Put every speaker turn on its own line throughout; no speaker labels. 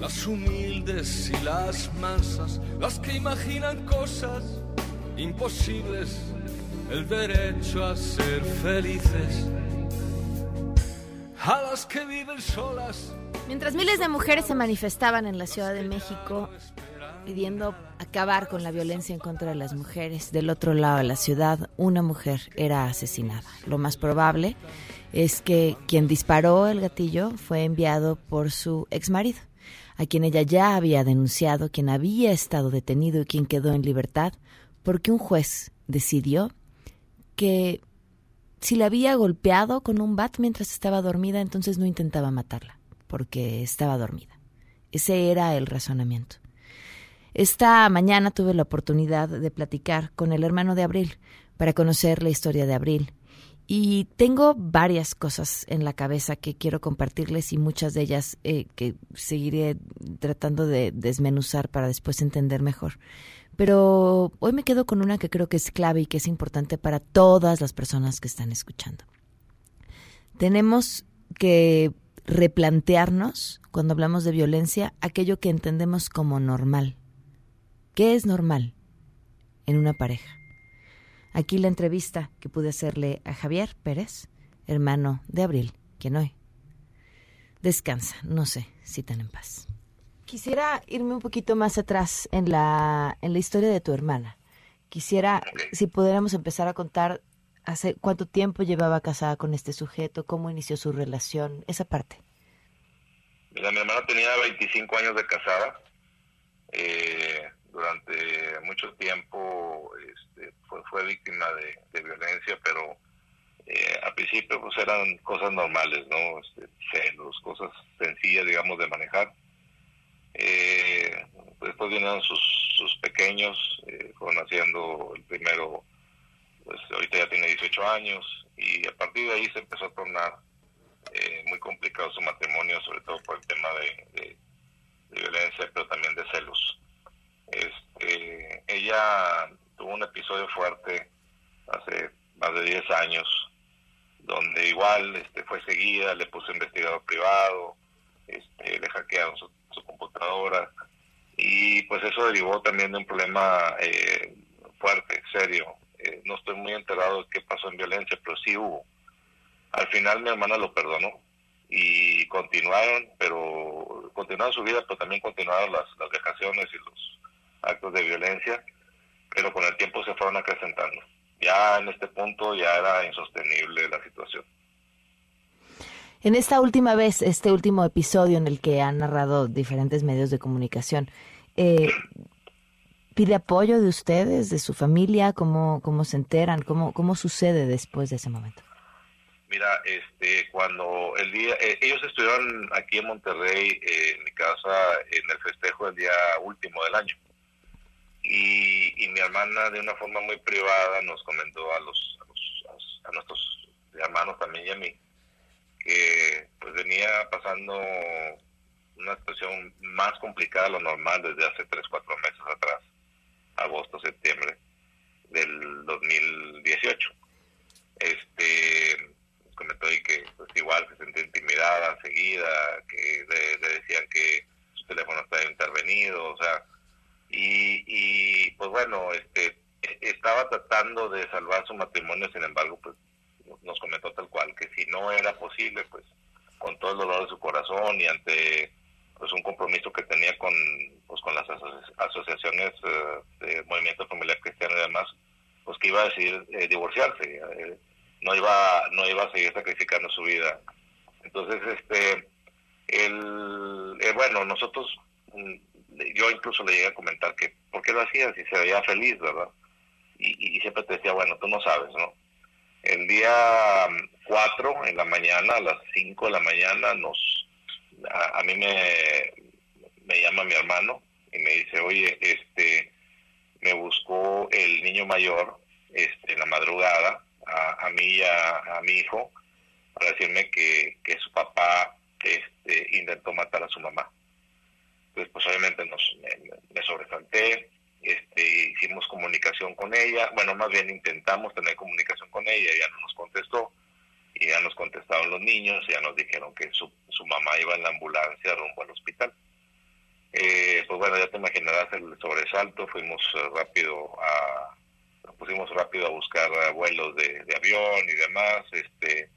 Las humildes y las mansas, las que imaginan cosas imposibles, el derecho a ser felices. A las que viven solas.
Mientras miles de mujeres se manifestaban en la Ciudad de México pidiendo acabar con la violencia en contra de las mujeres, del otro lado de la ciudad una mujer era asesinada. Lo más probable es que quien disparó el gatillo fue enviado por su exmarido, a quien ella ya había denunciado, quien había estado detenido y quien quedó en libertad, porque un juez decidió que si la había golpeado con un bat mientras estaba dormida, entonces no intentaba matarla, porque estaba dormida. Ese era el razonamiento. Esta mañana tuve la oportunidad de platicar con el hermano de Abril para conocer la historia de Abril. Y tengo varias cosas en la cabeza que quiero compartirles y muchas de ellas eh, que seguiré tratando de desmenuzar para después entender mejor. Pero hoy me quedo con una que creo que es clave y que es importante para todas las personas que están escuchando. Tenemos que replantearnos, cuando hablamos de violencia, aquello que entendemos como normal. ¿Qué es normal en una pareja? Aquí la entrevista que pude hacerle a Javier Pérez, hermano de Abril, quien hoy descansa, no sé si tan en paz. Quisiera irme un poquito más atrás en la, en la historia de tu hermana. Quisiera, si pudiéramos empezar a contar hace cuánto tiempo llevaba casada con este sujeto, cómo inició su relación, esa parte.
Mira, mi hermana tenía 25 años de casada. Eh, durante mucho tiempo este, fue, víctima de, violencia, pero eh, al principio pues eran cosas normales, ¿no? Este, celos, cosas sencillas, digamos, de manejar eh, después vinieron sus, sus pequeños, eh, fueron naciendo el primero, pues ahorita ya tiene 18 años, y a partir de ahí se empezó a tornar eh, muy complicado su matrimonio, sobre todo por el tema de, violencia, pero también de celos. Este, ella tuvo un episodio fuerte hace más de 10 años, donde igual este, fue seguida, le puso investigador privado, este, le hackearon su computadora y pues eso derivó también de un problema eh, fuerte, serio. Eh, no estoy muy enterado de qué pasó en violencia, pero sí hubo. Al final mi hermana lo perdonó y continuaron, pero continuaron su vida, pero también continuaron las, las vejaciones y los actos de violencia, pero con el tiempo se fueron acrecentando. Ya en este punto ya era insostenible la situación.
En esta última vez, este último episodio en el que han narrado diferentes medios de comunicación, eh, ¿pide apoyo de ustedes, de su familia? ¿Cómo, cómo se enteran? ¿Cómo, ¿Cómo sucede después de ese momento?
Mira, este, cuando el día, eh, ellos estuvieron aquí en Monterrey, eh, en mi casa, en el festejo del día último del año. Y, y mi hermana, de una forma muy privada, nos comentó a los, a, los, a nuestros hermanos también y a mí, que pues venía pasando una situación más complicada de lo normal desde hace 3, 4 meses atrás, agosto, septiembre del 2018. Este, comentó ahí que pues igual se sentía intimidada enseguida, que le, decían que su teléfono estaba intervenido, o sea, y, y pues bueno, este, estaba tratando de salvar su matrimonio, sin embargo, pues nos comentó tal cual, que si no era posible, pues con todo el dolor de su corazón y ante pues un compromiso que tenía con pues con las asociaciones eh, de movimiento familiar cristiano y demás, pues que iba a decidir eh, divorciarse, eh, no iba no iba a seguir sacrificando su vida. Entonces, este el bueno, nosotros mm, yo incluso le llegué a comentar que por qué lo hacía si se veía feliz, ¿verdad? Y, y siempre te decía, bueno, tú no sabes, ¿no? El día 4 mm, en la mañana, a las 5 de la mañana, nos a, mí me, me llama mi hermano y me dice, oye, este, me buscó el niño mayor este, en la madrugada, a, mí y a, mi hijo, para decirme que, que su papá este, intentó matar a su mamá. Entonces, pues obviamente nos, me, me sobresalté, este, hicimos comunicación con ella, bueno, más bien intentamos tener comunicación con ella, ella no nos contestó, y ya nos contestaron los niños, ya nos dijeron que su, su mamá iba en la ambulancia rumbo al hospital. Eh, pues bueno, ya te imaginarás el sobresalto, fuimos eh, rápido a, nos pusimos rápido a buscar vuelos de, avión y demás, este,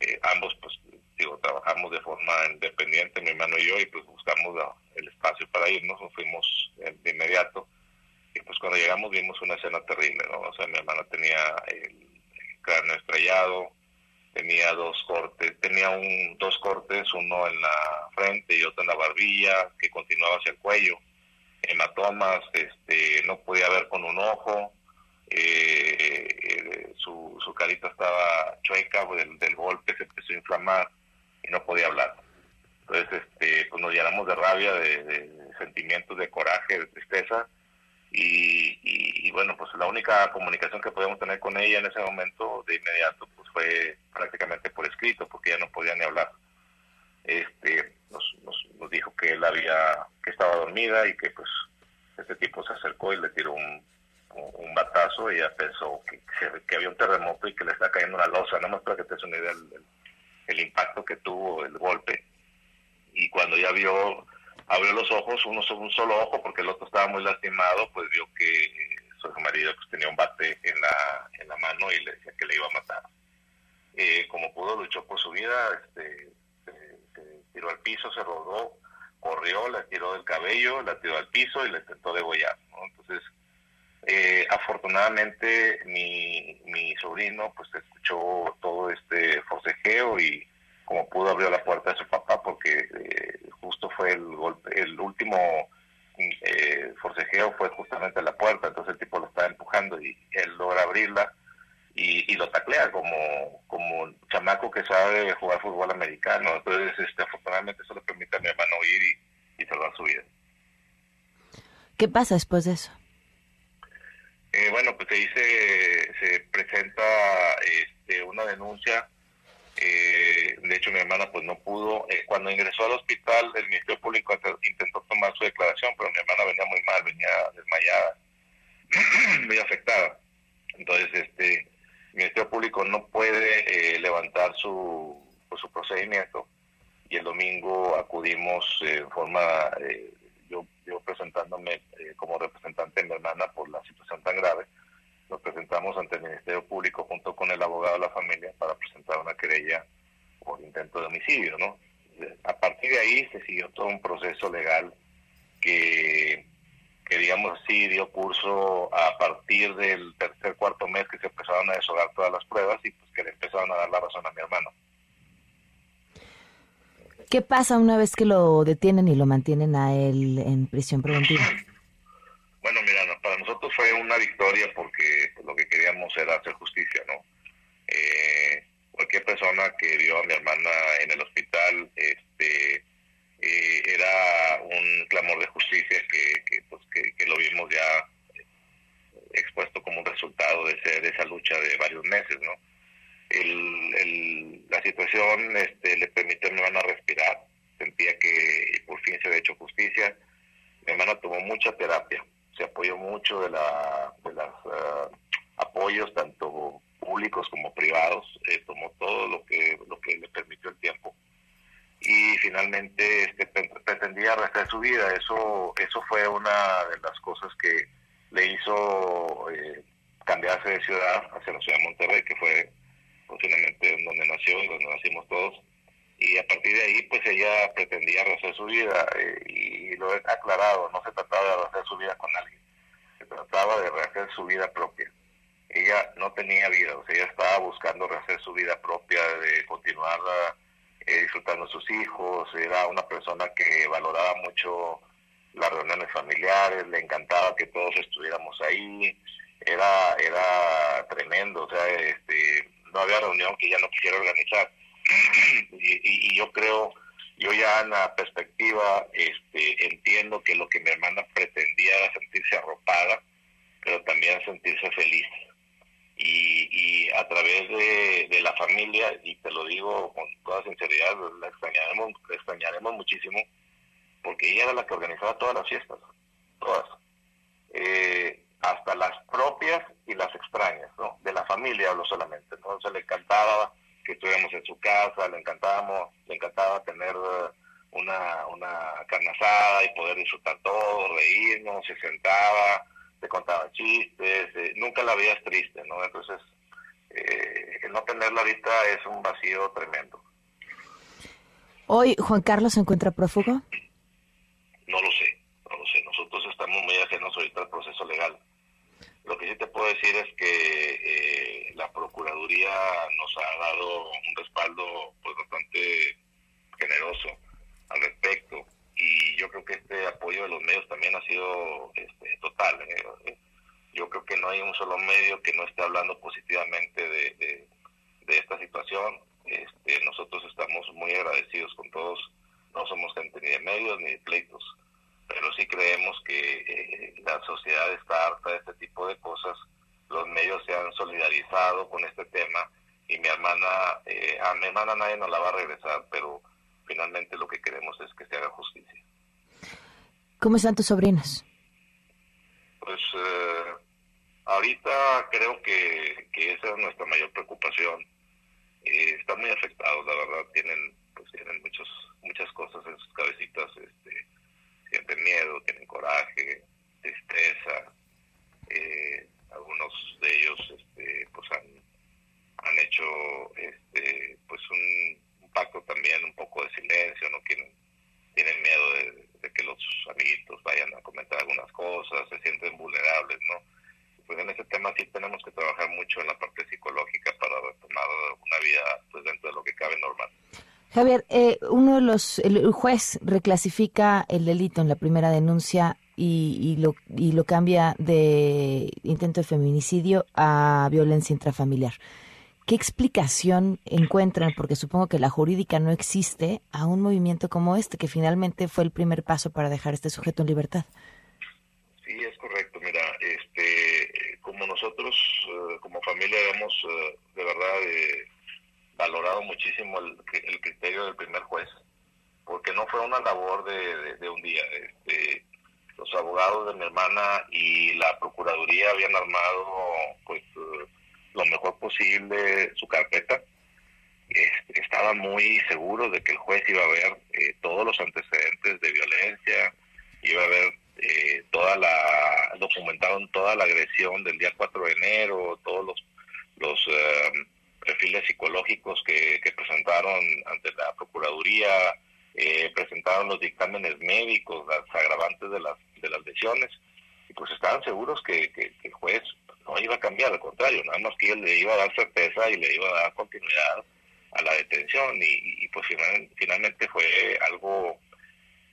eh, ambos pues digo, trabajamos de forma independiente, mi hermano y yo, y pues buscamos el espacio para irnos, nos fuimos de inmediato, y pues cuando llegamos vimos una escena terrible, ¿no? O sea, mi hermano tenía el cráneo estrellado, tenía dos cortes, tenía un, dos cortes, uno en la frente y otro en la barbilla, que continuaba hacia el cuello, hematomas, este, no podía ver con un ojo, eh, eh, su, su carita estaba chueca del, del golpe, se empezó a inflamar y no podía hablar. Entonces, este, pues nos llenamos de rabia, de, de sentimientos de coraje, de tristeza, y, bueno, pues la única comunicación que podíamos tener con ella en ese momento de inmediato pues fue prácticamente por escrito, porque ella no podía ni hablar. Este, nos, nos, dijo que él había, que estaba dormida y que pues este tipo se acercó y le tiró un, un batazo y ella pensó que, que, había un terremoto y que le está cayendo una losa, nada más para que te des una idea del, el impacto que tuvo el golpe. Y cuando ya vio abrió los ojos, uno un solo ojo porque el otro estaba muy lastimado, pues vio que su marido pues, tenía un bate en la, en la mano y le decía que le iba a matar. Eh, como pudo, luchó por su vida, este, se, tiró al piso, se rodó, corrió, la tiró del cabello, la tiró al piso y le intentó degollar. Entonces, eh, afortunadamente mi, mi sobrino pues escuchó todo este forcejeo y como pudo abrió la puerta de su papá porque eh, justo fue el golpe, el último eh, forcejeo fue justamente a la puerta, entonces el tipo lo estaba empujando y él logra abrirla y, lo taclea como, como chamaco que sabe jugar fútbol americano, entonces este, afortunadamente eso le permite a mi hermano ir y, salvar su vida.
¿Qué pasa después de eso?
Eh, bueno, pues ahí se, se presenta este, una denuncia eh, de hecho, mi hermana pues no pudo. Eh, cuando ingresó al hospital, el Ministerio Público intentó tomar su declaración, pero mi hermana venía muy mal, venía desmayada, muy afectada. Entonces, este, el Ministerio Público no puede eh, levantar su, pues, su procedimiento y el domingo acudimos en forma, yo, presentándome como representante de mi hermana por la situación tan grave, nos presentamos ante el Ministerio Público junto con el abogado de la familia para presentar una querella por intento de homicidio, ¿no? A partir de ahí se siguió todo un proceso legal que, que digamos así, dio curso a partir del tercer, cuarto mes que se empezaron a deshogar todas las pruebas y pues que le empezaron a dar la razón a mi hermano.
¿Qué pasa una vez que lo detienen y lo mantienen a él en prisión preventiva?
Bueno, mira, para nosotros fue una victoria porque lo que queríamos era hacer justicia, ¿no? Eh, cualquier persona que vio a mi hermana en el hospital, este, eh, era un clamor de justicia que, pues, que, lo vimos ya expuesto como un resultado de, ese, de esa lucha de varios meses, ¿no? El, la situación este, le permitió a mi hermana respirar, sentía que por fin se había hecho justicia. Mi hermana tomó mucha terapia, se apoyó mucho de, la, de los eh, apoyos tanto públicos como privados, eh, tomó todo lo que, lo que le permitió el tiempo y finalmente este, pretendía rehacer su vida. Eso, eso fue una de las cosas que le hizo eh, cambiarse de ciudad hacia la ciudad de Monterrey, que fue posiblemente donde nació y donde nacimos todos. Y a partir de ahí, pues ella pretendía rehacer su vida y lo he aclarado, no se trataba de rehacer su vida con alguien, se trataba de rehacer su vida propia. Ella no tenía vida, o sea, ella estaba buscando rehacer su vida propia, de continuar eh, disfrutando a sus hijos, era una persona que valoraba mucho las reuniones familiares, le encantaba que todos estuviéramos ahí, era, era tremendo, o sea, este, no había reunión que ya no quisiera organizar. y, yo creo, yo ya en la perspectiva este, entiendo que lo que mi hermana pretendía era sentirse arropada, pero también sentirse feliz. Y, y a través de, de, la familia, y te lo digo con toda sinceridad, la extrañaremos, la extrañaremos muchísimo, porque ella era la que organizaba todas las fiestas, todas. Eh, hasta las propias y las extrañas, ¿no? De la familia hablo solamente. Entonces le encantaba que estuviéramos en su casa, le encantábamos, le encantaba tener eh, una, una carne asada y poder disfrutar todo, reírnos, se sentaba, te contaba chistes, eh, nunca la veías triste, ¿no? Entonces, eh, no tenerla ahorita es un vacío tremendo.
¿Hoy Juan Carlos se encuentra prófugo?
No lo sé, no lo sé. Nosotros estamos muy ajenos ahorita al proceso legal. Lo que sí te puedo decir es que eh, la Procuraduría nos ha dado un respaldo pues bastante generoso al respecto y yo creo que este apoyo de los medios también ha sido este, total. ¿eh? Yo creo que no hay un solo medio que no esté hablando positivamente de, de, esta situación. Este, nosotros estamos muy agradecidos con todos. No somos gente ni de medios ni de pleitos pero sí creemos que eh, la sociedad está harta de este tipo de cosas, los medios se han solidarizado con este tema y mi hermana, eh, a mi hermana nadie nos la va a regresar, pero finalmente lo que queremos es que se haga justicia.
¿Cómo están tus sobrinas?
Pues eh, ahorita creo que, que esa es nuestra mayor preocupación. están muy afectados, la verdad, tienen pues tienen muchos muchas cosas en sus cabecitas este sienten miedo, tienen coraje, tristeza. Eh, algunos de ellos este, pues han, han hecho este, pues un, pacto también un poco de silencio, no quieren, tienen miedo de, que los amiguitos vayan a comentar algunas cosas, se sienten vulnerables, ¿no? Pues en ese tema sí tenemos que trabajar mucho en la parte psicológica para retomar una vida pues dentro de lo que cabe normal.
Javier, eh, uno de los, el juez reclasifica el delito en la primera denuncia y, lo, y lo cambia de intento de feminicidio a violencia intrafamiliar. ¿Qué explicación encuentran, porque supongo que la jurídica no existe, a un movimiento como este, que finalmente fue el primer paso para dejar a este sujeto en libertad?
Sí, es correcto. Mira, este, como nosotros, eh, como familia, hemos eh, de verdad valorado muchísimo el, el, criterio del primer juez, porque no fue una labor de, un día. Este, los abogados de mi hermana y la Procuraduría habían armado pues eh, lo mejor posible su carpeta. Este, estaban muy seguros de que el juez iba a ver eh, todos los antecedentes de violencia, iba a ver eh, toda la, documentaron toda la agresión del día 4 de enero, todos los, los perfiles psicológicos que, presentaron ante la Procuraduría, eh, presentaron los dictámenes médicos, las agravantes de las, de las lesiones, y pues estaban seguros que, el juez no iba a cambiar, al contrario, nada más que él le iba a dar certeza y le iba a dar continuidad a la detención, y, pues finalmente fue algo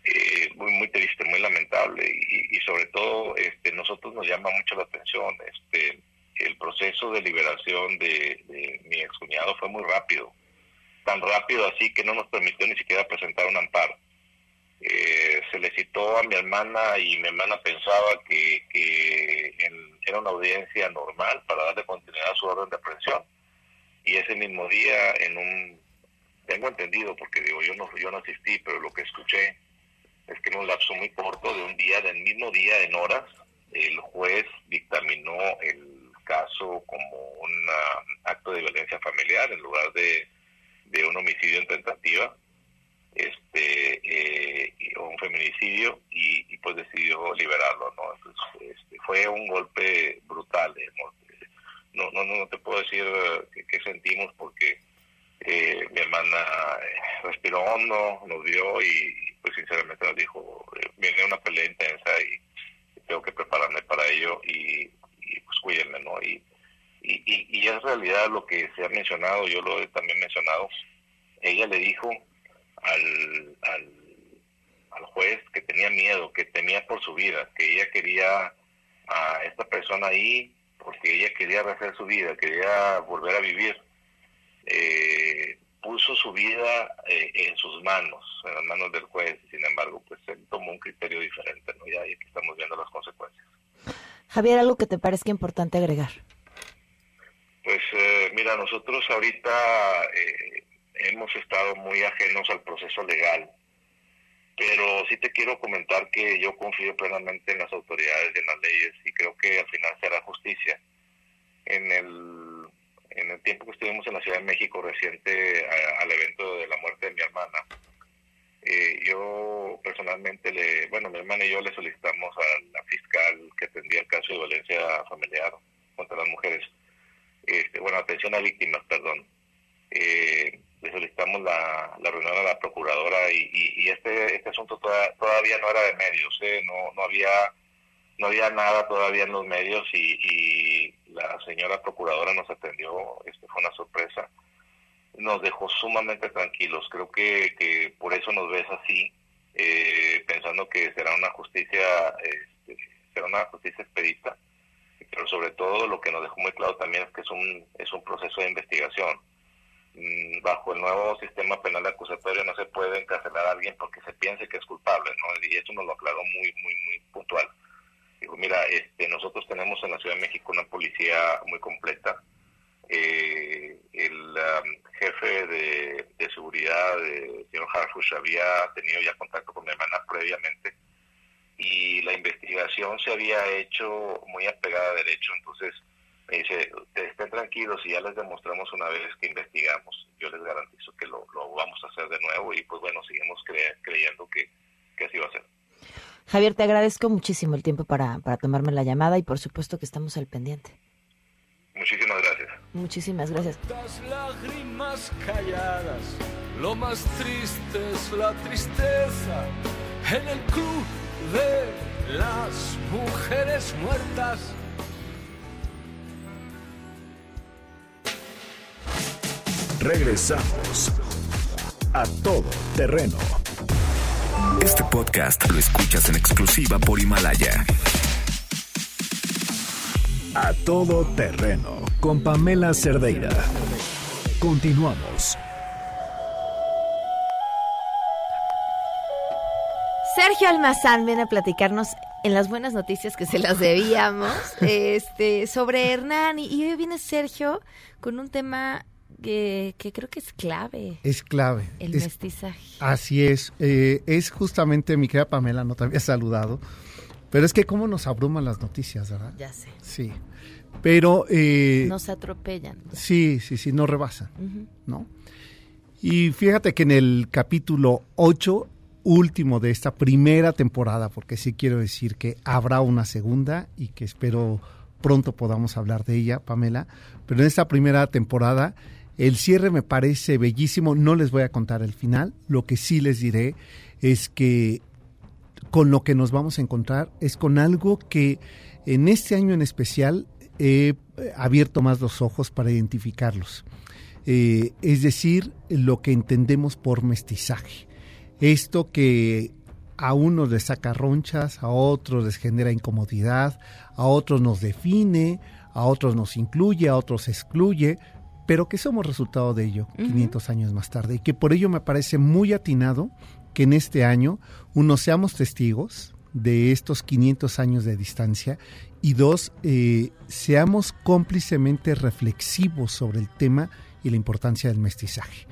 eh, muy muy triste, muy lamentable, y, y sobre todo este nosotros nos llama mucho la atención este el proceso de liberación de, mi excuñado fue muy rápido, tan rápido así que no nos permitió ni siquiera presentar un amparo. Eh, se le citó a mi hermana y mi hermana pensaba que, era una audiencia normal para darle continuidad a su orden de aprehensión. Y ese mismo día, en un, tengo entendido, porque digo, yo no, yo no asistí, pero lo que escuché es que en un lapso muy corto de un día, del mismo día, en horas, el juez dictaminó el caso como un acto de violencia familiar en lugar de, de un homicidio en tentativa este eh, un feminicidio y, pues decidió liberarlo no Entonces, este, fue un golpe brutal no no no te puedo decir qué, sentimos porque eh, mi hermana eh, respiró hondo nos vio y sinceramente nos dijo viene una pelea intensa y tengo que prepararme para ello y pues cuídenme, ¿no? Y, y, y, es realidad lo que se ha mencionado, yo lo he también mencionado, ella le dijo al, al, al juez que tenía miedo, que temía por su vida, que ella quería a esta persona ahí porque ella quería rehacer su vida, quería volver a vivir, eh, puso su vida eh, en sus manos, en las manos del juez, sin embargo, pues él tomó un criterio diferente, ¿no? Y ahí estamos viendo las consecuencias.
Javier, ¿algo que te parezca importante agregar?
Pues eh, mira, nosotros ahorita eh, hemos estado muy ajenos al proceso legal, pero sí te quiero comentar que yo confío plenamente en las autoridades y en las leyes y creo que al final será justicia. En el, en el tiempo que estuvimos en la Ciudad de México reciente al evento de la muerte de mi hermana, eh, yo personalmente le, bueno, mi hermana y yo le solicitamos a la fiscal que atendía el caso de violencia familiar contra las mujeres, este, bueno, atención a víctimas, perdón. Eh, le solicitamos la, reunión a la procuradora y, este este asunto todavía no era de medios, ¿eh? no no había no había nada todavía en los medios y, la señora procuradora nos atendió, este fue una sorpresa, nos dejó sumamente tranquilos, creo que, que por eso nos ves así, eh, pensando que será una justicia este, será una justicia expedita, pero sobre todo lo que nos dejó muy claro también es que es un es un proceso de investigación Mm, bajo el nuevo sistema penal acusatorio no se puede encarcelar a alguien porque se piense que es culpable, ¿no? Y eso nos lo aclaró muy, muy, muy puntual. Digo, mira, este, nosotros tenemos en la Ciudad de México una policía muy completa. Eh, el um, jefe de, seguridad, el señor Harfush, había tenido ya contacto con mi hermana previamente y la investigación se había hecho muy apegada a derecho, entonces me dice, estén tranquilos y ya les demostramos una vez que investigamos. Yo les garantizo que lo, vamos a hacer de nuevo y pues bueno, seguimos creyendo que, así va a ser.
Javier, te agradezco muchísimo el tiempo para, para tomarme la llamada y por supuesto que estamos al pendiente.
Muchísimas gracias.
Muchísimas gracias.
Las lágrimas calladas, lo más triste es la tristeza en el club de las mujeres muertas
Regresamos a todo terreno.
Este podcast lo escuchas en exclusiva por Himalaya.
A todo terreno con Pamela Cerdeira. Continuamos.
Sergio Almazán viene a platicarnos en las buenas noticias que se las debíamos, este, sobre Hernán. Y hoy viene Sergio con un tema que, creo que es clave.
Es clave.
El mestizaje.
Así es. Eh, es justamente, mi querida Pamela, no te había saludado, pero es que cómo nos abruman las noticias, ¿verdad?
Ya sé.
Sí. Pero... Eh,
nos atropellan.
Sí, sí, sí, nos rebasan, ¿no? Y fíjate que en el capítulo 8, último de esta primera temporada, porque sí quiero decir que habrá una segunda y que espero pronto podamos hablar de ella, Pamela, pero en esta primera temporada el cierre me parece bellísimo, no les voy a contar el final, lo que sí les diré es que con lo que nos vamos a encontrar es con algo que en este año en especial he abierto más los ojos para identificarlos. Eh, es decir, lo que entendemos por mestizaje. Esto que a unos les saca ronchas, a otros les genera incomodidad, a otros nos define, a otros nos incluye, a otros excluye, pero que somos resultado de ello 500 años más tarde y que por ello me parece muy atinado que en este año, uno, seamos testigos de estos 500 años de distancia y dos, eh, seamos cómplicemente reflexivos sobre el tema y la importancia del mestizaje.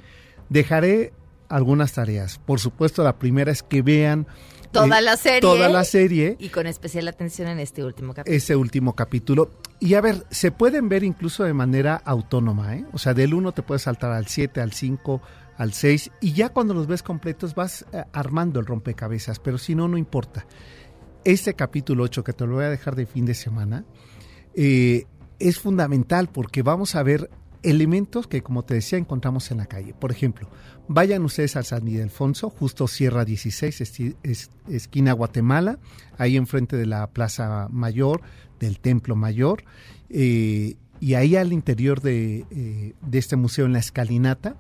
Dejaré algunas tareas. Por supuesto, la primera es que vean
toda la serie.
Toda la serie.
Y con especial atención en este último capítulo.
Ese último capítulo. Y a ver, se pueden ver incluso de manera autónoma, ¿eh? O sea, del 1 te puedes saltar al 7, al 5, al 6, y ya cuando los ves completos vas eh, armando el rompecabezas, pero si no, no importa. Este capítulo 8, que te lo voy a dejar de fin de semana, eh, es fundamental porque vamos a ver elementos que, como te decía, encontramos en la calle. Por ejemplo, vayan ustedes al San Ildefonso, justo Sierra 16, esquina Guatemala, ahí enfrente de la Plaza Mayor, del Templo Mayor, eh, y ahí al interior de, eh, de, este museo, en la escalinata,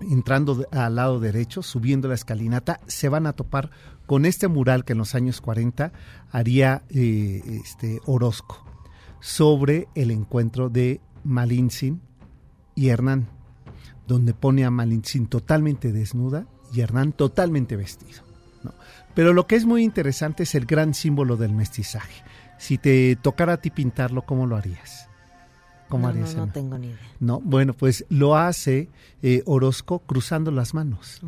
entrando al lado derecho, subiendo la escalinata, se van a topar con este mural que en los años 40 haría eh, este Orozco sobre el encuentro de Malintzin y Hernán, donde pone a Malintzin totalmente desnuda y Hernán totalmente vestido. Pero lo que es muy interesante es el gran símbolo del mestizaje. Si te tocara a ti pintarlo, ¿cómo lo harías?
¿Cómo no, harías? No, no, tengo ni idea.
No, bueno, pues lo hace eh, Orozco cruzando las manos.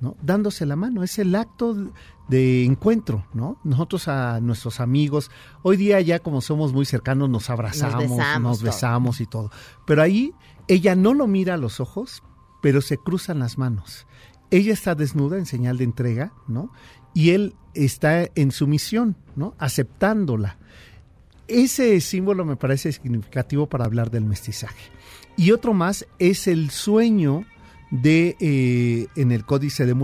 ¿no? Dándose la mano. Es el acto de encuentro, ¿no? Nosotros a nuestros amigos, hoy día ya como somos muy cercanos, nos abrazamos, nos besamos, y todo. Pero ahí ella no lo mira a los ojos, pero se cruzan las manos. Ella está desnuda en señal de entrega, ¿no? Y él está en su misión, ¿no? Aceptándola. Ese símbolo me parece significativo para hablar del mestizaje. Y otro más es el sueño de eh, en el códice de,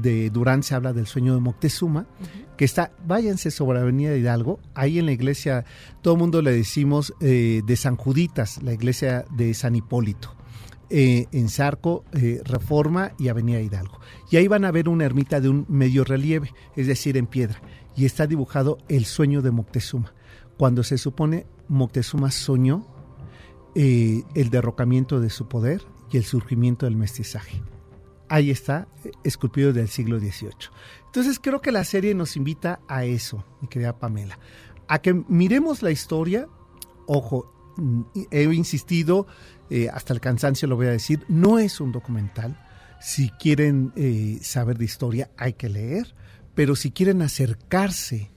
de Durán se habla del sueño de Moctezuma, que está, váyanse sobre la Avenida Hidalgo, ahí en la iglesia, todo el mundo le decimos eh, de San Juditas, la iglesia de San Hipólito, eh, en Zarco, Reforma y Avenida Hidalgo. Y ahí van a ver una ermita de un medio relieve, es decir, en piedra, y está dibujado el sueño de Moctezuma. Cuando se supone Moctezuma soñó el derrocamiento de su poder, y el surgimiento del mestizaje. Ahí está, esculpido del siglo XVIII. Entonces creo que la serie nos invita a eso, mi querida Pamela, a que miremos la historia, ojo, he insistido, eh, hasta el cansancio lo voy a decir, no es un documental. Si quieren eh, saber de historia hay que leer, pero si quieren acercarse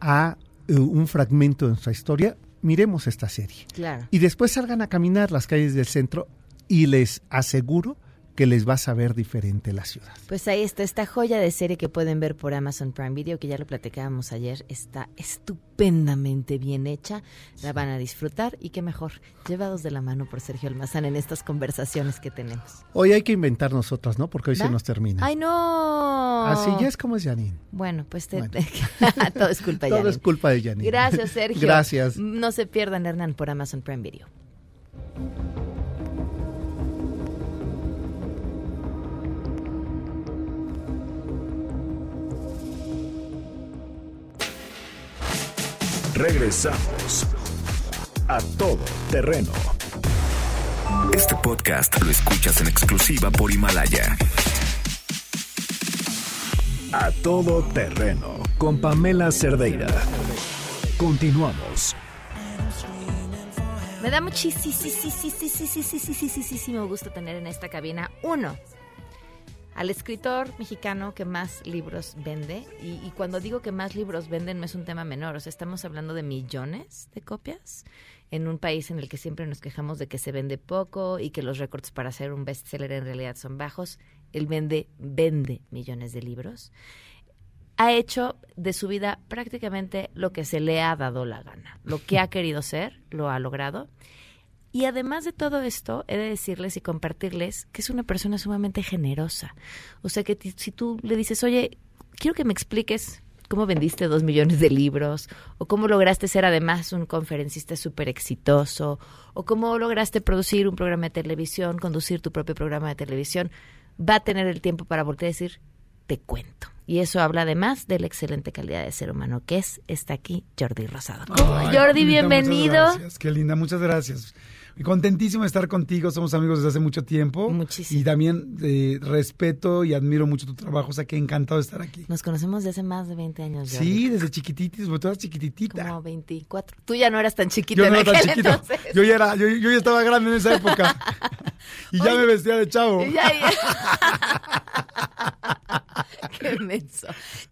a eh, un fragmento de nuestra historia, miremos esta serie.
Claro.
Y después salgan a caminar las calles del centro y les aseguro que les va a saber diferente la ciudad.
Pues ahí está esta joya de serie que pueden ver por Amazon Prime Video, que ya lo platicábamos ayer, está estupendamente bien hecha, la van a disfrutar y qué mejor, llevados de la mano por Sergio Almazán en estas conversaciones que tenemos.
Hoy hay que inventar nosotras, ¿no? Porque hoy se nos termina.
¡Ay, no!
Así ya es como es Janine.
Bueno, pues todo es culpa de
Janine. Todo es culpa de Janine.
Gracias, Sergio.
Gracias.
No se pierdan, Hernán, por Amazon Prime Video.
Regresamos a todo terreno.
Este podcast lo escuchas en exclusiva por Himalaya.
A todo terreno con Pamela Cerdeira. Continuamos.
Me da muchísimo gusto tener en esta cabina uno al escritor mexicano que más libros vende. Y, cuando digo que más libros venden no es un tema menor, o sea, estamos hablando de millones de copias en un país en el que siempre nos quejamos de que se vende poco y que los récords para hacer un bestseller en realidad son bajos. Él vende, vende millones de libros. Ha hecho de su vida prácticamente lo que se le ha dado la gana. Lo que ha querido ser, lo ha logrado. Y además de todo esto, he de decirles y compartirles que es una persona sumamente generosa. O sea que si tú le dices, oye, quiero que me expliques cómo vendiste dos millones de libros, o cómo lograste ser además un conferencista súper exitoso, o cómo lograste producir un programa de televisión, conducir tu propio programa de televisión, va a tener el tiempo para volver a decir, te cuento. Y eso habla además de la excelente calidad de ser humano que es. Está aquí Jordi Rosado. Jordi, bienvenido.
gracias, qué linda, muchas gracias. Y contentísimo de estar contigo, somos amigos desde hace mucho tiempo.
Muchísimo.
Y también eh, respeto y admiro mucho tu trabajo, o sea que encantado de estar aquí.
Nos conocemos desde hace más de 20 años.
Sí, desde chiquititis, porque tú eras chiquititita.
Como 24. Tú ya no eras tan chiquita
Yo no era tan chiquito. Yo ya, era, yo, yo ya estaba grande en esa época. y ya me vestía de chavo.
Ya, ya. Qué inmenso.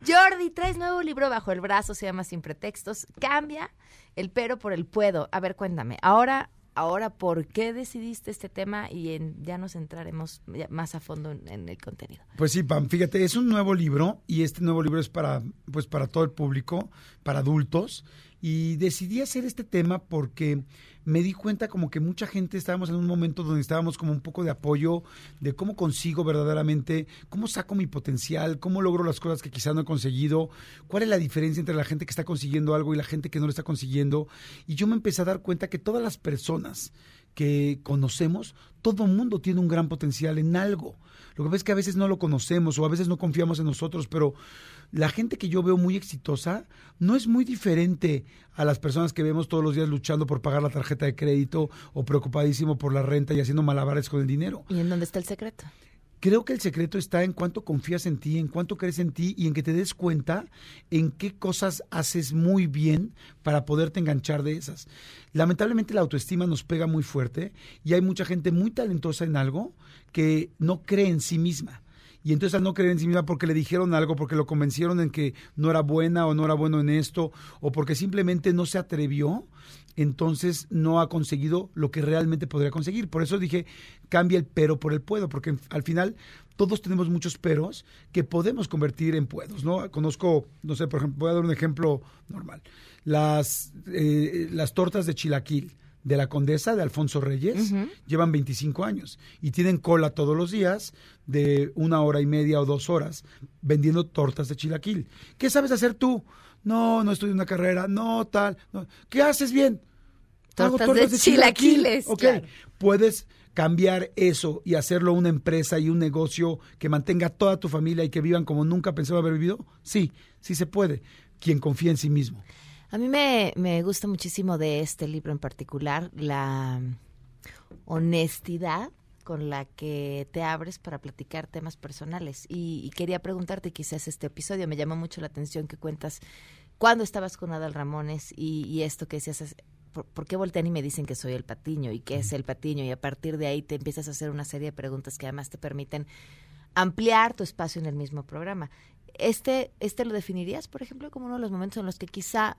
Jordi, traes nuevo libro bajo el brazo, se llama Sin Pretextos. Cambia el pero por el puedo. A ver, cuéntame. Ahora ahora por qué decidiste este tema y en, ya nos entraremos más a fondo en, el contenido.
Pues sí, Pam, fíjate, es un nuevo libro y este nuevo libro es para, pues para todo el público, para adultos. Y decidí hacer este tema porque me di cuenta como que mucha gente estábamos en un momento donde estábamos como un poco de apoyo de cómo consigo verdaderamente, cómo saco mi potencial, cómo logro las cosas que quizás no he conseguido, cuál es la diferencia entre la gente que está consiguiendo algo y la gente que no lo está consiguiendo. Y yo me empecé a dar cuenta que todas las personas que conocemos, todo mundo tiene un gran potencial en algo. Lo que pasa es que a veces no lo conocemos o a veces no confiamos en nosotros, pero la gente que yo veo muy exitosa no es muy diferente a las personas que vemos todos los días luchando por pagar la tarjeta de crédito o preocupadísimo por la renta y haciendo malabares con el dinero.
¿Y en dónde está el secreto?
Creo que el secreto está en cuánto confías en ti, en cuánto crees en ti y en que te des cuenta en qué cosas haces muy bien para poderte enganchar de esas. Lamentablemente la autoestima nos pega muy fuerte y hay mucha gente muy talentosa en algo que no cree en sí misma. Y entonces al no creer en sí misma porque le dijeron algo, porque lo convencieron en que no era buena o no era bueno en esto, o porque simplemente no se atrevió, entonces no ha conseguido lo que realmente podría conseguir. Por eso dije, cambia el pero por el puedo, porque al final todos tenemos muchos peros que podemos convertir en puedos, ¿no? Conozco, no sé, por ejemplo, voy a dar un ejemplo normal. Las, eh, las tortas de chilaquil de la Condesa de Alfonso Reyes llevan 25 años y tienen cola todos los días de una hora y media o dos horas vendiendo tortas de chilaquil. ¿Qué sabes hacer tú? No, no estudio una carrera, no tal. ¿Qué haces bien?
Tortas, de, chilaquiles.
Ok, puedes cambiar eso y hacerlo una empresa y un negocio que mantenga toda tu familia y que vivan como nunca pensaba haber vivido? Sí, sí se puede. Quien confía en sí mismo.
A mí me, me gusta muchísimo de este libro en particular la honestidad con la que te abres para platicar temas personales. Y, quería preguntarte, quizás este episodio me llamó mucho la atención que cuentas cuando estabas con Adal Ramones y, esto que decías, ¿por, qué voltean y me dicen que soy el patiño y qué es el patiño? Y a partir de ahí te empiezas a hacer una serie de preguntas que además te permiten ampliar tu espacio en el mismo programa. Este, este lo definirías, por ejemplo, como uno de los momentos en los que quizá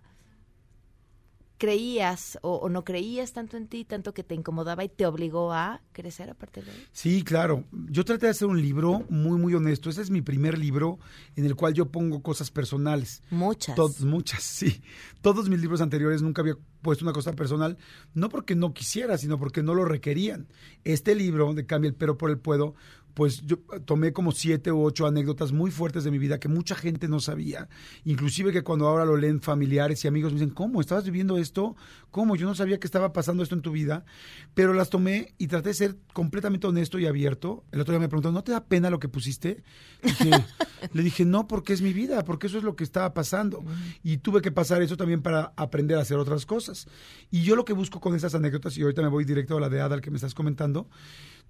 creías o, no creías tanto en ti, tanto que te incomodaba y te obligó a crecer a partir de ahí?
Sí, claro. Yo traté de hacer un libro muy, muy honesto. Ese es mi primer libro en el cual yo pongo cosas personales.
Muchas.
muchas, sí. Todos mis libros anteriores nunca había puesto una cosa personal, no porque no quisiera, sino porque no lo requerían. Este libro de Cambia el pero por el puedo pues yo tomé como siete u ocho anécdotas muy fuertes de mi vida que mucha gente no sabía. Inclusive que cuando ahora lo leen familiares y amigos me dicen, ¿cómo? ¿Estabas viviendo esto? ¿Cómo? Yo no sabía que estaba pasando esto en tu vida. Pero las tomé y traté de ser completamente honesto y abierto. El otro día me preguntó, ¿no te da pena lo que pusiste? le dije, no, porque es mi vida, porque eso es lo que estaba pasando. Y tuve que pasar eso también para aprender a hacer otras cosas. Y yo lo que busco con esas anécdotas, y ahorita me voy directo a la de Adal que me estás comentando,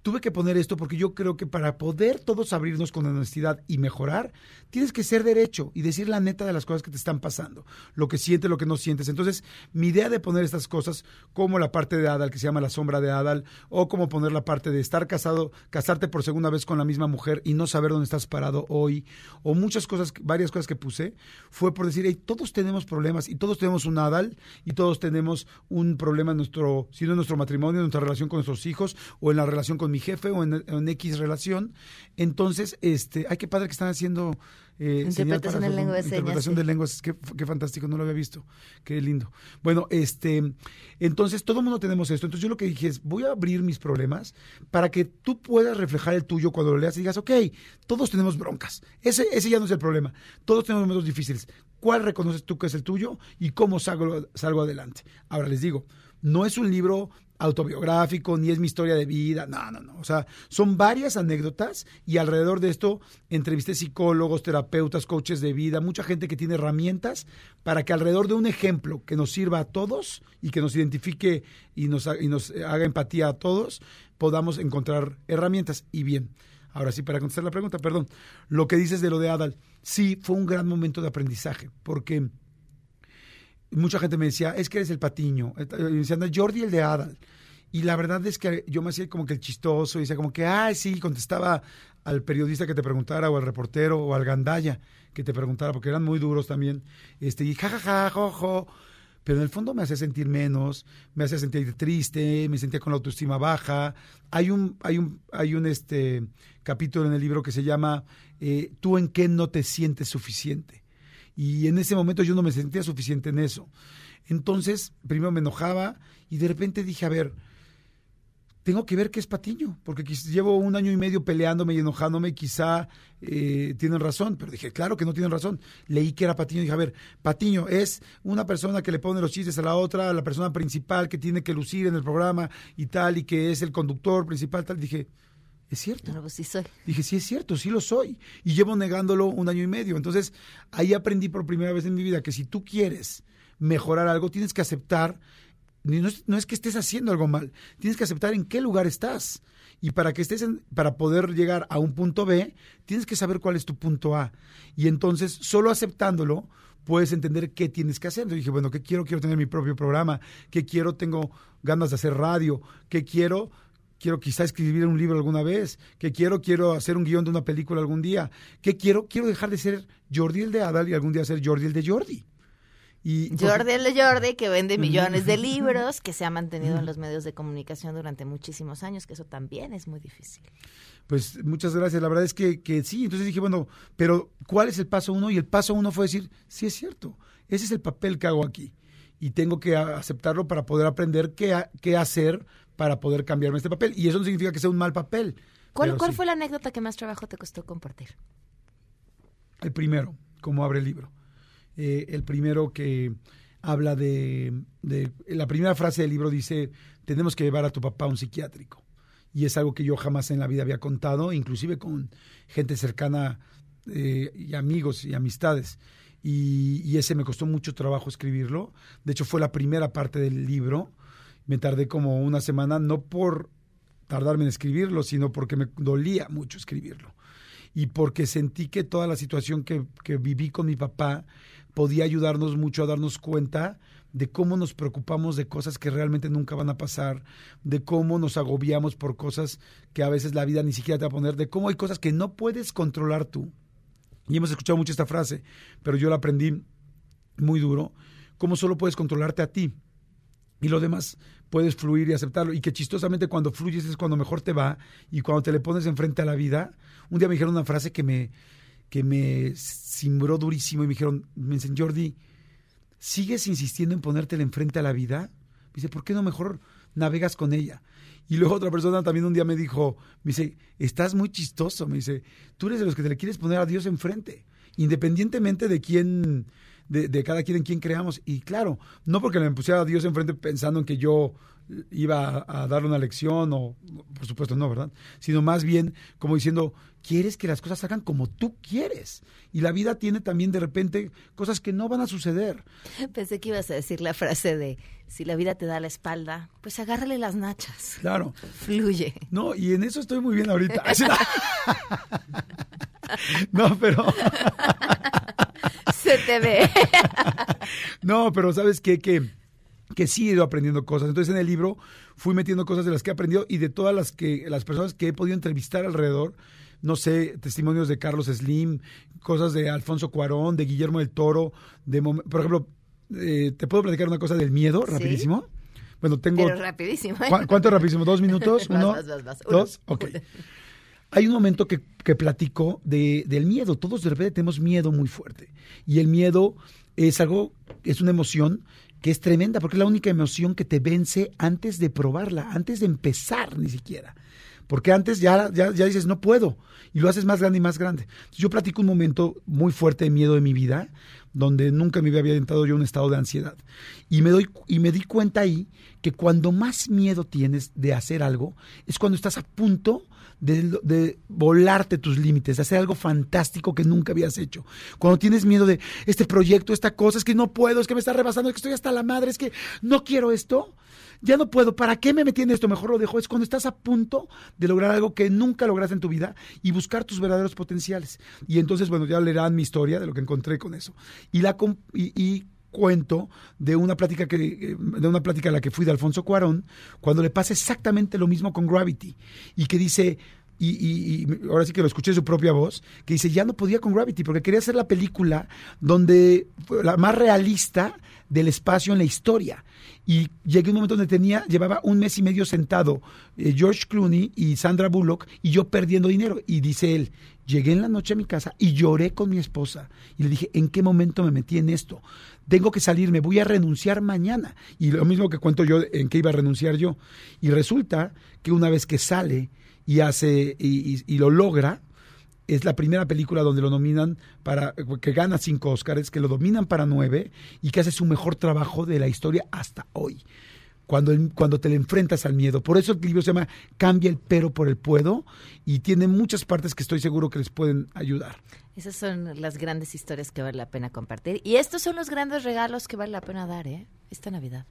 tuve que poner esto porque yo creo que para poder todos abrirnos con honestidad y mejorar, tienes que ser derecho y decir la neta de las cosas que te están pasando, lo que sientes, lo que no sientes. Entonces, mi idea de poner estas cosas, como la parte de Adal, que se llama la sombra de Adal, o como poner la parte de estar casado, casarte por segunda vez con la misma mujer y no saber dónde estás parado hoy, o muchas cosas, varias cosas que puse, fue por decir, hey, todos tenemos problemas y todos tenemos un Adal y todos tenemos un problema en nuestro, si en nuestro matrimonio, en nuestra relación con nuestros hijos o en la relación con mi jefe o en, X relación. Entonces, este, ay, qué padre que están haciendo
eh, interpretación en lengua de
señas. Interpretación de lenguas, qué, qué, fantástico, no lo había visto, qué lindo. Bueno, este, entonces todo el mundo tenemos esto. Entonces yo lo que dije es, voy a abrir mis problemas para que tú puedas reflejar el tuyo cuando lo leas y digas, ok, todos tenemos broncas. Ese, ese ya no es el problema. Todos tenemos momentos difíciles. ¿Cuál reconoces tú que es el tuyo y cómo salgo, salgo adelante? Ahora les digo, no es un libro autobiográfico, ni es mi historia de vida, no, no, no. O sea, son varias anécdotas y alrededor de esto entrevisté psicólogos, terapeutas, coaches de vida, mucha gente que tiene herramientas para que alrededor de un ejemplo que nos sirva a todos y que nos identifique y nos, y nos haga empatía a todos, podamos encontrar herramientas. Y bien, ahora sí, para contestar la pregunta, perdón, lo que dices de lo de Adal, sí, fue un gran momento de aprendizaje, porque mucha gente me decía, es que eres el patiño. Eh, me decían, Jordi el de Adal. Y la verdad es que yo me hacía como que el chistoso y decía como que, ah, sí, contestaba al periodista que te preguntara o al reportero o al gandaya que te preguntara, porque eran muy duros también. Este, y jajaja, jojo. Pero en el fondo me hacía sentir menos, me hacía sentir triste, me sentía con la autoestima baja. Hay un, hay un, hay un este capítulo en el libro que se llama eh, ¿Tú en qué no te sientes suficiente? Y en ese momento yo no me sentía suficiente en eso. Entonces, primero me enojaba y de repente dije, a ver, tengo que ver qué es Patiño, porque llevo un año y medio peleándome y enojándome, quizá eh, tienen razón, pero dije, claro que no tienen razón. Leí que era Patiño y dije, a ver, Patiño es una persona que le pone los chistes a la otra, la persona principal que tiene que lucir en el programa y tal, y que es el conductor principal, tal. Dije, es cierto.
pues sí soy.
Dije, sí es cierto, sí lo soy. Y llevo negándolo un año y medio. Entonces, ahí aprendí por primera vez en mi vida que si tú quieres mejorar algo, tienes que aceptar, no es, no es que estés haciendo algo mal, tienes que aceptar en qué lugar estás. Y para que estés en, para poder llegar a un punto B, tienes que saber cuál es tu punto A. Y entonces, solo aceptándolo, puedes entender qué tienes que hacer. Entonces dije, bueno, ¿qué quiero? Quiero tener mi propio programa. ¿Qué quiero? Tengo ganas de hacer radio. ¿Qué quiero? Quiero quizá escribir un libro alguna vez, que quiero, quiero hacer un guion de una película algún día, que quiero, quiero dejar de ser Jordi el de Adal y algún día ser Jordi el de Jordi.
Y, Jordi el de Jordi, que vende millones de libros, que se ha mantenido en los medios de comunicación durante muchísimos años, que eso también es muy difícil.
Pues muchas gracias. La verdad es que, que sí. Entonces dije, bueno, pero ¿cuál es el paso uno? Y el paso uno fue decir, sí es cierto, ese es el papel que hago aquí. Y tengo que aceptarlo para poder aprender qué, qué hacer para poder cambiarme este papel. Y eso no significa que sea un mal papel.
¿Cuál, ¿cuál fue la anécdota que más trabajo te costó compartir?
El primero, como abre el libro. Eh, el primero que habla de, de, La primera frase del libro dice, tenemos que llevar a tu papá a un psiquiátrico. Y es algo que yo jamás en la vida había contado, inclusive con gente cercana eh, y amigos y amistades. Y, y, ese me costó mucho trabajo escribirlo. De hecho, fue la primera parte del libro me tardé como una semana, no por tardarme en escribirlo, sino porque me dolía mucho escribirlo. Y porque sentí que toda la situación que, que viví con mi papá podía ayudarnos mucho a darnos cuenta de cómo nos preocupamos de cosas que realmente nunca van a pasar, de cómo nos agobiamos por cosas que a veces la vida ni siquiera te va a poner, de cómo hay cosas que no puedes controlar tú. Y hemos escuchado mucho esta frase, pero yo la aprendí muy duro, cómo solo puedes controlarte a ti y lo demás puedes fluir y aceptarlo. Y que chistosamente cuando fluyes es cuando mejor te va y cuando te le pones enfrente a la vida. Un día me dijeron una frase que me, que me simbró durísimo y me dijeron, me dicen, Jordi, ¿sigues insistiendo en ponértela enfrente a la vida? Me dice, ¿por qué no mejor navegas con ella? Y luego otra persona también un día me dijo, me dice, estás muy chistoso, me dice, tú eres de los que te le quieres poner a Dios enfrente, independientemente de quién de, cada quien en quien creamos. Y claro, no porque le pusiera a Dios enfrente pensando en que yo iba a, darle una lección, o por supuesto no, ¿verdad? Sino más bien como diciendo, quieres que las cosas salgan como tú quieres. Y la vida tiene también de repente cosas que no van a suceder.
Pensé que ibas a decir la frase de, si la vida te da la espalda, pues agárrale las nachas.
Claro.
Fluye.
No, y en eso estoy muy bien ahorita. no, pero...
Se te ve.
no, pero ¿sabes qué? Que, que sí he ido aprendiendo cosas. Entonces en el libro fui metiendo cosas de las que he aprendido y de todas las que las personas que he podido entrevistar alrededor. No sé, testimonios de Carlos Slim, cosas de Alfonso Cuarón, de Guillermo del Toro, de por ejemplo, eh, ¿te puedo platicar una cosa del miedo, rapidísimo? Bueno, tengo...
Pero rapidísimo. ¿eh?
¿Cuánto rapidísimo? ¿Dos minutos? ¿Uno? ¿Dos? Ok. Hay un momento que, que platico de, del miedo. Todos de repente tenemos miedo muy fuerte. Y el miedo es algo, es una emoción que es tremenda, porque es la única emoción que te vence antes de probarla, antes de empezar ni siquiera. Porque antes ya, ya, ya dices, no puedo, y lo haces más grande y más grande. Yo platico un momento muy fuerte de miedo de mi vida, donde nunca me había entrado yo en un estado de ansiedad. Y me, doy, y me di cuenta ahí que cuando más miedo tienes de hacer algo, es cuando estás a punto de, volarte tus límites, de hacer algo fantástico que nunca habías hecho. Cuando tienes miedo de este proyecto, esta cosa, es que no puedo, es que me está rebasando, es que estoy hasta la madre, es que no quiero esto, ya no puedo, ¿para qué me metí en esto? Mejor lo dejo. Es cuando estás a punto de lograr algo que nunca lograste en tu vida y buscar tus verdaderos potenciales. Y entonces, bueno, ya leerán mi historia de lo que encontré con eso. Y, la, y cuento de una plática que de una plática a la que fui de Alfonso Cuarón cuando le pasa exactamente lo mismo con Gravity y que dice y, ahora sí que lo escuché su propia voz, que dice, ya no podía con Gravity, porque quería hacer la película donde la más realista del espacio en la historia. Y llegué un momento donde tenía, llevaba un mes y medio sentado eh, George Clooney y Sandra Bullock y yo perdiendo dinero. Y dice él, llegué en la noche a mi casa y lloré con mi esposa. Y le dije, ¿en qué momento me metí en esto? Tengo que salir, me voy a renunciar mañana. Y lo mismo que cuento yo en qué iba a renunciar yo. Y resulta que una vez que sale y hace y lo logra, es la primera película donde lo nominan para, que gana cinco Oscars, que lo dominan para nueve y que hace su mejor trabajo de la historia hasta hoy. Cuando, cuando te le enfrentas al miedo. Por eso el libro se llama Cambia el pero por el puedo y tiene muchas partes que estoy seguro que les pueden ayudar.
Esas son las grandes historias que vale la pena compartir. Y estos son los grandes regalos que vale la pena dar, ¿eh? Esta Navidad.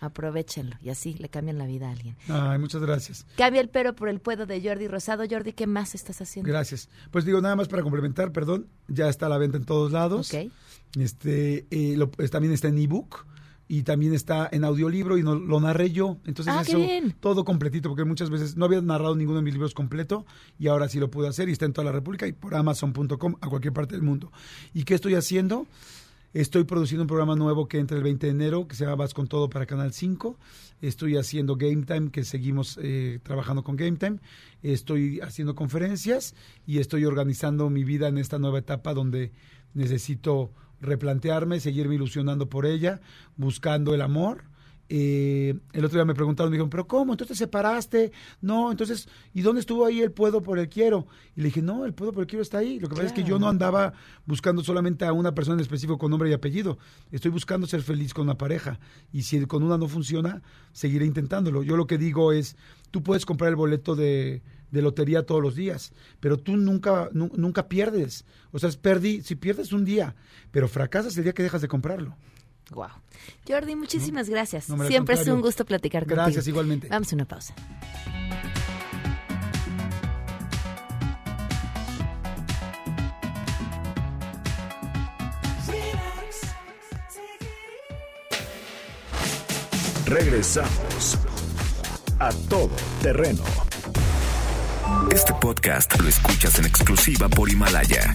Aprovechenlo y así le cambian la vida a alguien.
Ay, muchas gracias.
Cambia el pero por el puedo de Jordi Rosado. Jordi, ¿qué más estás haciendo?
Gracias. Pues digo, nada más para complementar, perdón, ya está a la venta en todos lados.
Ok.
Este, eh, también está en ebook y también está en audiolibro y no, lo narré yo. Entonces
ah,
eso todo completito, porque muchas veces no había narrado ninguno de mis libros completo y ahora sí lo pude hacer y está en toda la República y por amazon.com a cualquier parte del mundo. ¿Y qué estoy haciendo? Estoy produciendo un programa nuevo que entra el 20 de enero, que se llama Vas con Todo para Canal 5. Estoy haciendo Game Time, que seguimos eh, trabajando con Game Time. Estoy haciendo conferencias y estoy organizando mi vida en esta nueva etapa donde necesito replantearme, seguirme ilusionando por ella, buscando el amor eh, el otro día me preguntaron, me dijeron, pero ¿cómo? ¿Entonces te separaste? No, entonces, ¿y dónde estuvo ahí el puedo por el quiero? Y le dije, no, el puedo por el quiero está ahí. Lo que pasa es que yo no andaba buscando solamente a una persona en específico con nombre y apellido. Estoy buscando ser feliz con una pareja. Y si con una no funciona, seguiré intentándolo. Yo lo que digo es, tú puedes comprar el boleto de, lotería todos los días, pero tú nunca, nunca pierdes. O sea, es perdí, si pierdes un día, pero fracasas el día que dejas de comprarlo.
Wow. Jordi, muchísimas gracias. Siempre es un gusto platicar
contigo. Gracias, igualmente.
Vamos a una pausa.
Regresamos a todo terreno.
Este podcast lo escuchas en exclusiva por Himalaya.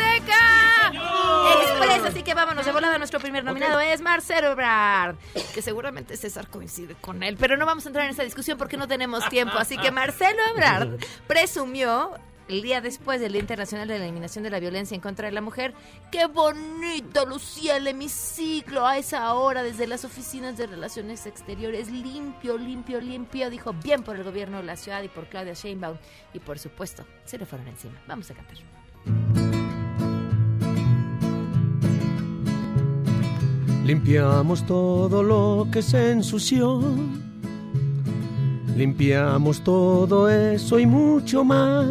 Así que vámonos de volada. Nuestro primer nominado es Marcelo Ebrard, que seguramente César coincide con él, pero no vamos a entrar en esa discusión porque no tenemos tiempo. Así que Marcelo Ebrard presumió el día después del Día Internacional de la Eliminación de la Violencia en contra de la Mujer. ¡Qué bonito lucía el hemiciclo a esa hora desde las oficinas de Relaciones Exteriores! Limpio, limpio, limpio. Dijo bien por el gobierno de la ciudad y por Claudia Sheinbaum. Y por supuesto, se le fueron encima. Vamos a cantar.
Limpiamos todo lo que se ensució. Limpiamos todo eso y mucho más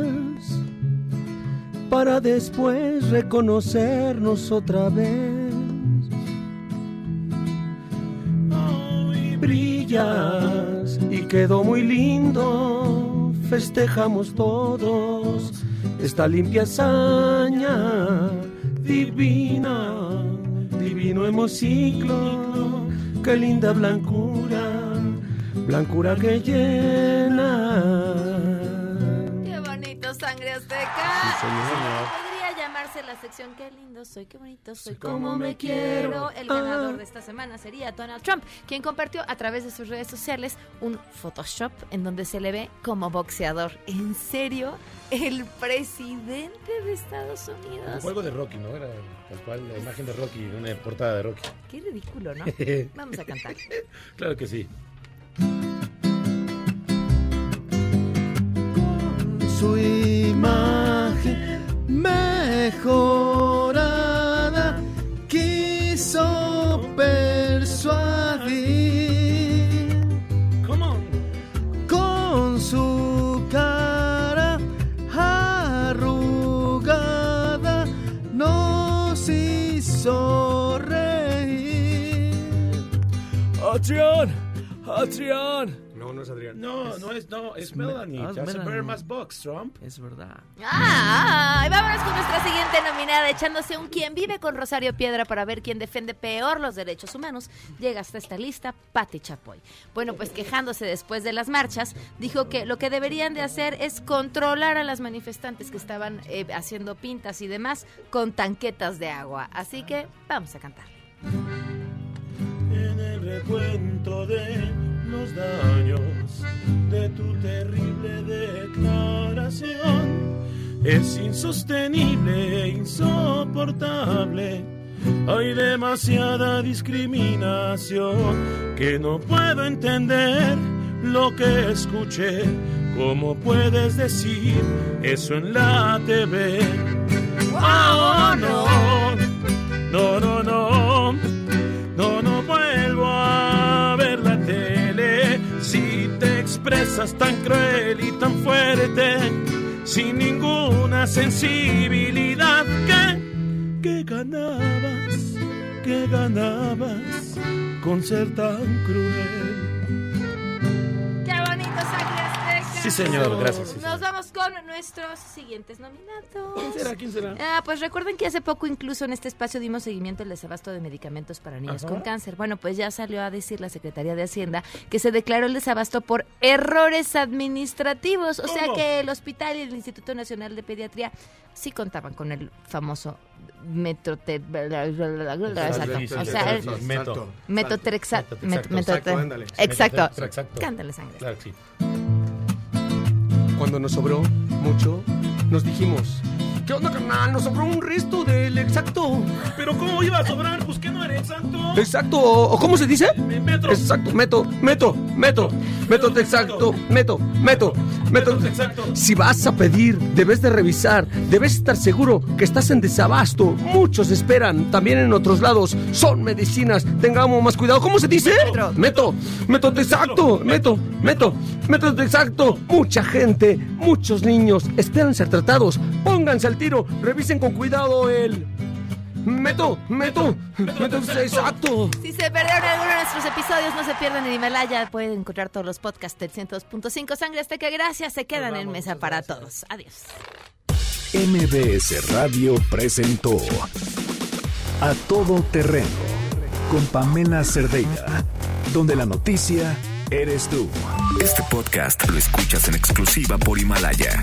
para después reconocernos otra vez. Brillas y quedó muy lindo. Festejamos todos esta limpia hazaña divina divino hemociclo, qué linda blancura, blancura que llena.
Qué bonito, sangre azteca. Podría llamarse la sección Qué lindo soy, qué bonito soy, cómo me quiero. El ganador de esta semana sería Donald Trump, quien compartió a través de sus redes sociales un Photoshop en donde se le ve como boxeador. ¿En serio? El presidente de Estados Unidos.
algo de Rocky, ¿no? Era cual la imagen de Rocky, una portada de Rocky.
Qué ridículo, ¿no? Vamos a cantar.
claro que sí.
su imagen
Adrián, Adrián.
No, no es Adrián.
No, no es, no, es Melanie.
ah,
hace
Melanie.
ver más box, Trump.
Es verdad.
Ah, y vámonos con nuestra siguiente nominada, echándose un quien vive con Rosario Piedra para ver quién defiende peor los derechos humanos. Llega hasta esta lista Patti Chapoy. Bueno, pues quejándose después de las marchas, dijo que lo que deberían de hacer es controlar a las manifestantes que estaban eh, haciendo pintas y demás con tanquetas de agua. Así que vamos a cantar.
Recuento de los daños de tu terrible declaración es insostenible e insoportable. Hay demasiada discriminación que no puedo entender lo que escuché. ¿Cómo puedes decir eso en la TV? ¡Oh! No, tan cruel y tan fuerte, sin ninguna sensibilidad. ¿Qué, qué ganabas? ¿Qué ganabas con ser tan cruel? Sí, señor, gracias, sí,
Nos vamos con nuestros siguientes nominados.
¿Quién será? ¿Quién será?
Ah, pues recuerden que hace poco incluso en este espacio dimos seguimiento al desabasto de medicamentos para niños
Ajá.
con cáncer. Bueno, pues ya salió a decir la Secretaría de Hacienda que se declaró el desabasto por errores administrativos. O sea que el hospital y el Instituto Nacional de Pediatría sí contaban con el famoso metrote... O sea, el
Meto.
metotrexato.
Metotrexato.
Met-
Exacto,
metotre-
ándale.
Exacto.
Metotrexato.
Cántale sangre.
Claro sí.
Cuando nos sobró mucho, nos dijimos, ¿qué onda, carnal? Nos sobró un resto del exacto.
Pero ¿cómo iba a sobrar? Pues que no era exacto.
Exacto, o ¿cómo se dice?
Metro.
Exacto, meto, meto, meto, meto exacto, meto, meto, meto.
exacto.
Si vas a pedir, debes de revisar, debes estar seguro que estás en desabasto. Muchos esperan, también en otros lados. Son medicinas, tengamos más cuidado. ¿Cómo se dice?
Metro.
Meto, meto exacto, meto, meto, meto exacto. Mucha gente, muchos niños esperan ser tratados. Pónganse al tiro, revisen con cuidado el... Meto, meto, meto exacto.
Si se perdieron alguno de nuestros episodios, no se pierdan en Himalaya. Pueden encontrar todos los podcasts del 102.5 Sangre Azteca. Gracias. Se quedan en mesa para todos. Adiós.
MBS Radio presentó A Todo Terreno con Pamela Cerdeira, donde la noticia eres tú.
Este podcast lo escuchas en exclusiva por Himalaya.